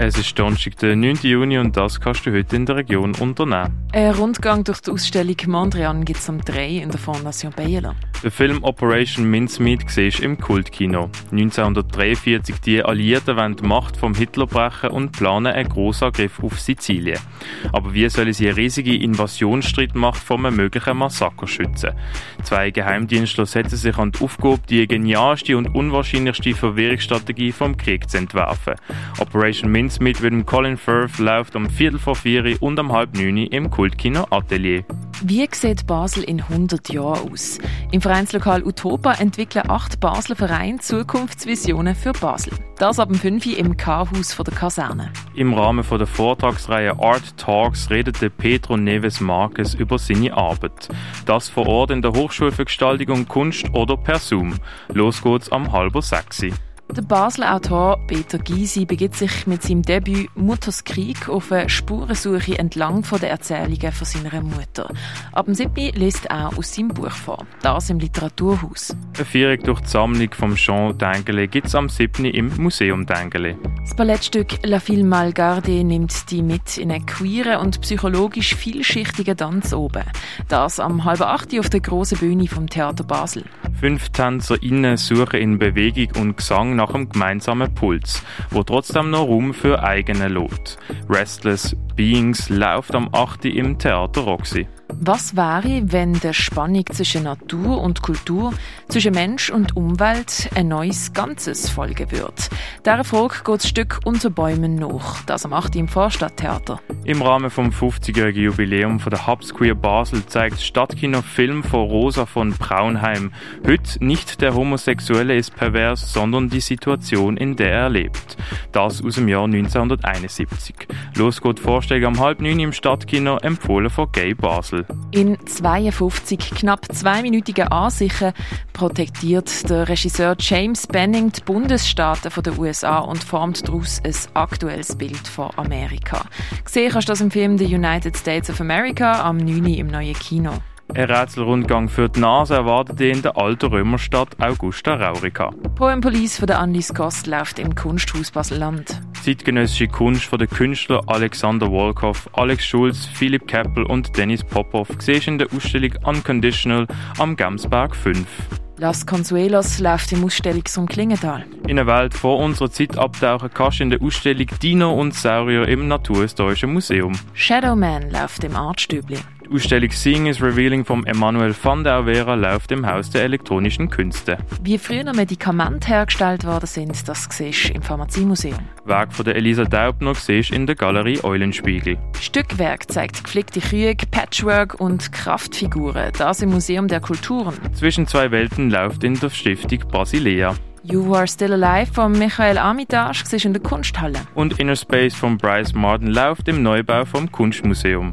Es ist Donnerstag, der 9. Juni und das kannst du heute in der Region unternehmen. Ein Rundgang durch die Ausstellung Mondrian gibt es am 3 in der Fondation Bayerland. Der Film Operation Mincemeat siehst im Kultkino. 1943 die Alliierten wollen die Macht vom Hitler brechen und planen einen Grossangriff auf Sizilien. Aber wie sollen sie eine riesige Invasionsstreitmacht vor einem möglichen Massaker schützen? Zwei Geheimdienstler setzen sich an die Aufgabe, die genialste und unwahrscheinlichste Verwirrungsstrategie vom Krieg zu entwerfen. Operation Mincemeat mit dem Colin Firth läuft um Viertel vor vier und um halb neun im Kultkino Atelier. Wie sieht Basel in 100 Jahren aus? Im Vereinslokal Utopa entwickeln acht Basler Vereine Zukunftsvisionen für Basel. Das ab dem 5 im K-Haus der Kaserne. Im Rahmen der Vortragsreihe Art Talks redete Pedro Neves Marques über seine Arbeit. Das vor Ort in der Hochschule für Gestaltung und Kunst oder per Zoom. Los geht's am halber sechsi. Der Basler Autor Peter Gysi begibt sich mit seinem Debüt Mutters Krieg auf eine Spurensuche entlang von den Erzählungen von seiner Mutter. Ab dem 7. liest er aus seinem Buch vor. Das im Literaturhaus. Eine Führung durch die Sammlung vom Jean Dengele gibt es am 7. im Museum Dengele. Das Ballettstück La Fille Malgarde nimmt die mit in einen queeren und psychologisch vielschichtigen Tanz oben. Das am halb acht auf der grossen Bühne vom Theater Basel. Fünf TänzerInnen suchen in Bewegung und Gesang nach einem gemeinsamen Puls, wo trotzdem noch Raum für eigene Lot. Restless Beings läuft am 8. im Theater Roxy. Was wäre, wenn der Spannung zwischen Natur und Kultur, zwischen Mensch und Umwelt ein neues Ganzes folgen würde? Dieser Frage geht das Stück Unter Bäumen nach, das am 8. im Vorstadttheater. Im Rahmen vom 50-jährigen Jubiläum von der Hubs Queer Basel zeigt Stadtkino Film von Rosa von Braunheim. Heute nicht der Homosexuelle ist pervers, sondern die Situation, in der er lebt. Das aus dem Jahr 1971. Los geht die Vorstellung am halb neun im Stadtkino, empfohlen von Gay Basel. In 52 knapp zweiminütigen Ansichten protektiert der Regisseur James Benning die Bundesstaaten der USA und formt daraus ein aktuelles Bild von Amerika. Gesehen kannst du das im Film The United States of America am 9. im neuen Kino. Ein Rätselrundgang für die Nase erwartet in der alten Römerstadt Augusta Raurica. Poem Police von der Andis Kost läuft im Kunsthaus Basel-Land. Zeitgenössische Kunst von den Künstlern Alexander Wolkow, Alex Schulz, Philipp Keppel und Dennis Popov siehst in der Ausstellung Unconditional am Gamsberg 5. Las Consuelos läuft im Ausstellungsraum Klingenthal. In einer Welt vor unserer Zeit abtauchen kannst du in der Ausstellung Dino und Saurier im Naturhistorischen Museum. Shadowman läuft im Artstübli. Die Ausstellung Seeing is Revealing vom Emanuel van der Vera läuft im Haus der elektronischen Künste. Wie früher Medikamente hergestellt worden sind, das siehst du im Pharmaziemuseum. Werk von der Elisa Daubner siehst in der Galerie Eulenspiegel. Stückwerk zeigt gepflegte Kriege, Patchwork und Kraftfiguren. Das im Museum der Kulturen. Zwischen zwei Welten läuft in der Stiftung Basilea. You Are Still Alive von Michael Armitage siehst in der Kunsthalle. Und Inner Space von Bryce Martin läuft im Neubau vom Kunstmuseum.